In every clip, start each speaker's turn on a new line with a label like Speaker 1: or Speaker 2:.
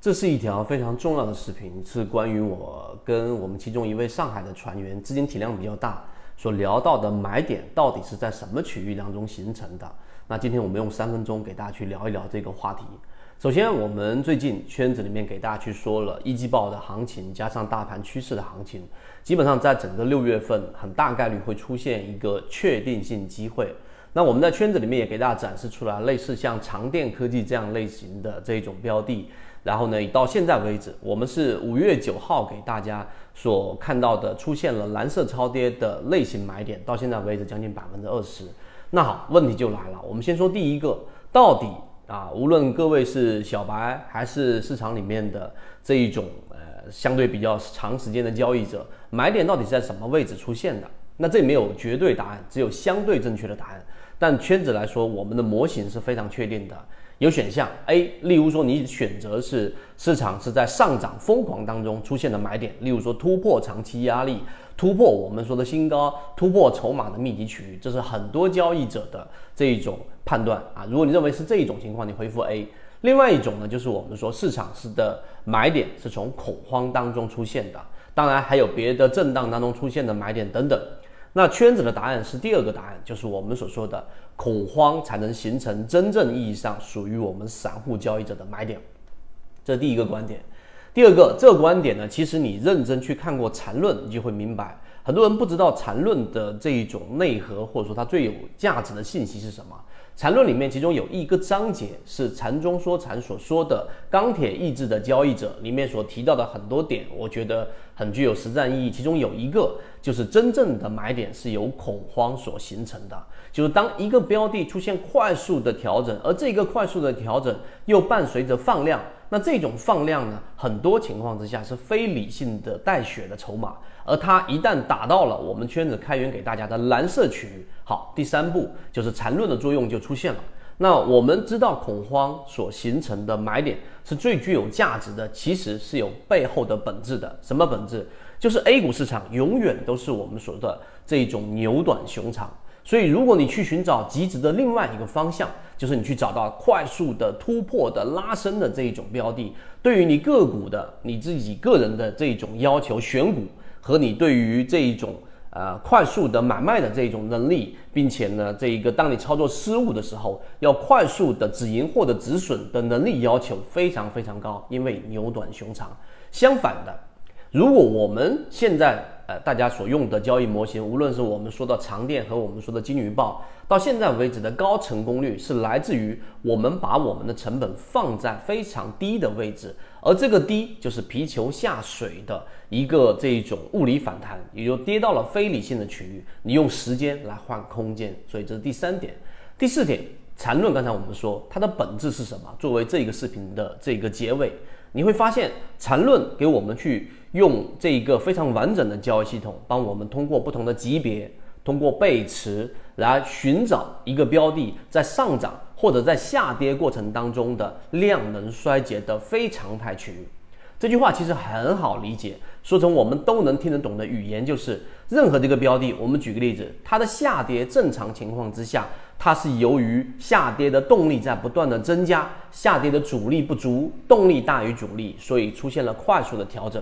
Speaker 1: 这是一条非常重要的视频，是关于我跟我们其中一位上海的船员，资金体量比较大，所聊到的买点到底是在什么区域当中形成的。那今天我们用三分钟给大家去聊一聊这个话题。首先，我们最近圈子里面给大家去说了一季报的行情，加上大盘趋势的行情，基本上在整个六月份，很大概率会出现一个确定性机会。那我们在圈子里面也给大家展示出来，类似像长电科技这样类型的这种标的。然后呢，到现在为止，我们是五月九号给大家所看到的出现了蓝色超跌的类型买点，到现在为止将近百分之二十。那好，问题就来了，我们先说第一个，到底啊，无论各位是小白还是市场里面的这一种呃相对比较长时间的交易者，买点到底是在什么位置出现的？那这没有绝对答案，只有相对正确的答案。但圈子来说，我们的模型是非常确定的。有选项 A，例如说你选择是市场是在上涨疯狂当中出现的买点，例如说突破长期压力，突破我们说的新高，突破筹码的密集区域，这是很多交易者的这一种判断啊。如果你认为是这一种情况，你回复 A。另外一种呢，就是我们说市场是的买点是从恐慌当中出现的，当然还有别的震荡当中出现的买点等等。那圈子的答案是第二个答案，就是我们所说的恐慌才能形成真正意义上属于我们散户交易者的买点，这第一个观点。第二个，这个观点呢，其实你认真去看过缠论，你就会明白，很多人不知道缠论的这一种内核，或者说它最有价值的信息是什么。缠论里面，其中有一个章节是禅中说禅所说的钢铁意志的交易者里面所提到的很多点，我觉得很具有实战意义。其中有一个就是真正的买点是由恐慌所形成的，就是当一个标的出现快速的调整，而这个快速的调整又伴随着放量。那这种放量呢，很多情况之下是非理性的带血的筹码，而它一旦打到了我们圈子开源给大家的蓝色区域，好，第三步就是缠论的作用就出现了。那我们知道恐慌所形成的买点是最具有价值的，其实是有背后的本质的。什么本质？就是 A 股市场永远都是我们说的这种牛短熊长。所以，如果你去寻找极值的另外一个方向，就是你去找到快速的突破的拉升的这一种标的，对于你个股的你自己个人的这种要求选股和你对于这一种呃快速的买卖的这种能力，并且呢，这一个当你操作失误的时候，要快速的止盈或者止损的能力要求非常非常高，因为牛短熊长。相反的，如果我们现在呃，大家所用的交易模型，无论是我们说的长电和我们说的金鱼报，到现在为止的高成功率是来自于我们把我们的成本放在非常低的位置，而这个低就是皮球下水的一个这一种物理反弹，也就跌到了非理性的区域，你用时间来换空间，所以这是第三点。第四点，缠论，刚才我们说它的本质是什么？作为这个视频的这个结尾，你会发现缠论给我们去。用这一个非常完整的交易系统，帮我们通过不同的级别，通过背驰来寻找一个标的在上涨或者在下跌过程当中的量能衰竭的非常态区域。这句话其实很好理解，说成我们都能听得懂的语言，就是任何这个标的，我们举个例子，它的下跌正常情况之下，它是由于下跌的动力在不断的增加，下跌的阻力不足，动力大于阻力，所以出现了快速的调整。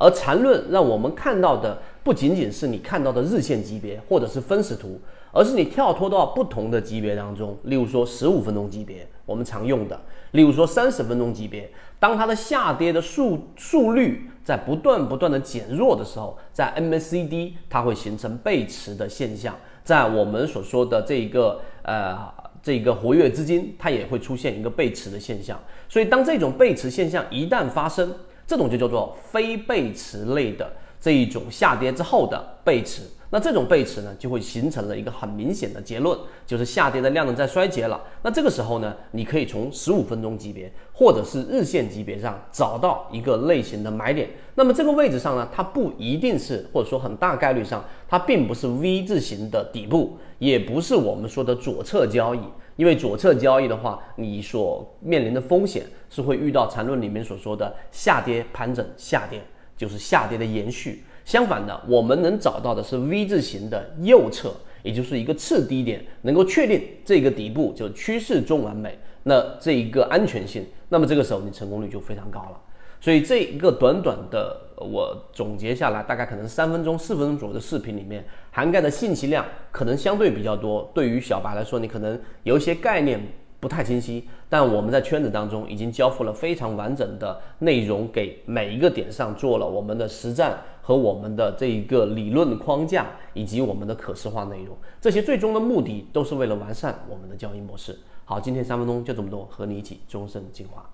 Speaker 1: 而缠论让我们看到的不仅仅是你看到的日线级别或者是分时图，而是你跳脱到不同的级别当中，例如说十五分钟级别我们常用的，例如说三十分钟级别，当它的下跌的速速率在不断不断的减弱的时候，在 MACD 它会形成背驰的现象，在我们所说的这个呃这个活跃资金，它也会出现一个背驰的现象。所以当这种背驰现象一旦发生，这种就叫做非背驰类的这一种下跌之后的背驰，那这种背驰呢，就会形成了一个很明显的结论，就是下跌的量能在衰竭了。那这个时候呢，你可以从十五分钟级别或者是日线级别上找到一个类型的买点。那么这个位置上呢，它不一定是，或者说很大概率上，它并不是 V 字形的底部，也不是我们说的左侧交易。因为左侧交易的话，你所面临的风险是会遇到缠论里面所说的下跌盘整下跌，就是下跌的延续。相反的，我们能找到的是 V 字形的右侧，也就是一个次低点，能够确定这个底部就趋势中完美，那这一个安全性那么这个时候你成功率就非常高了。所以这一个短短的我总结下来，大概可能三分钟、四分钟左右的视频里面，涵盖的信息量可能相对比较多。对于小白来说，你可能有一些概念不太清晰，但我们在圈子当中已经交付了非常完整的内容，给每一个点上做了我们的实战和我们的这一个理论框架，以及我们的可视化内容。这些最终的目的都是为了完善我们的交易模式。好，今天三分钟就这么多，和你一起终身进化。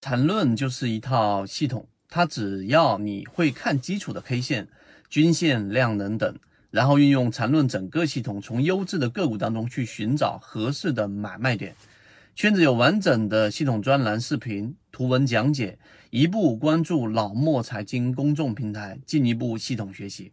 Speaker 2: 缠论就是一套系统，它只要你会看基础的 K 线、均线、量能等，然后运用缠论整个系统，从优质的个股当中去寻找合适的买卖点。圈子有完整的系统专栏、视频、图文讲解，一步关注老莫财经公众平台，进一步系统学习。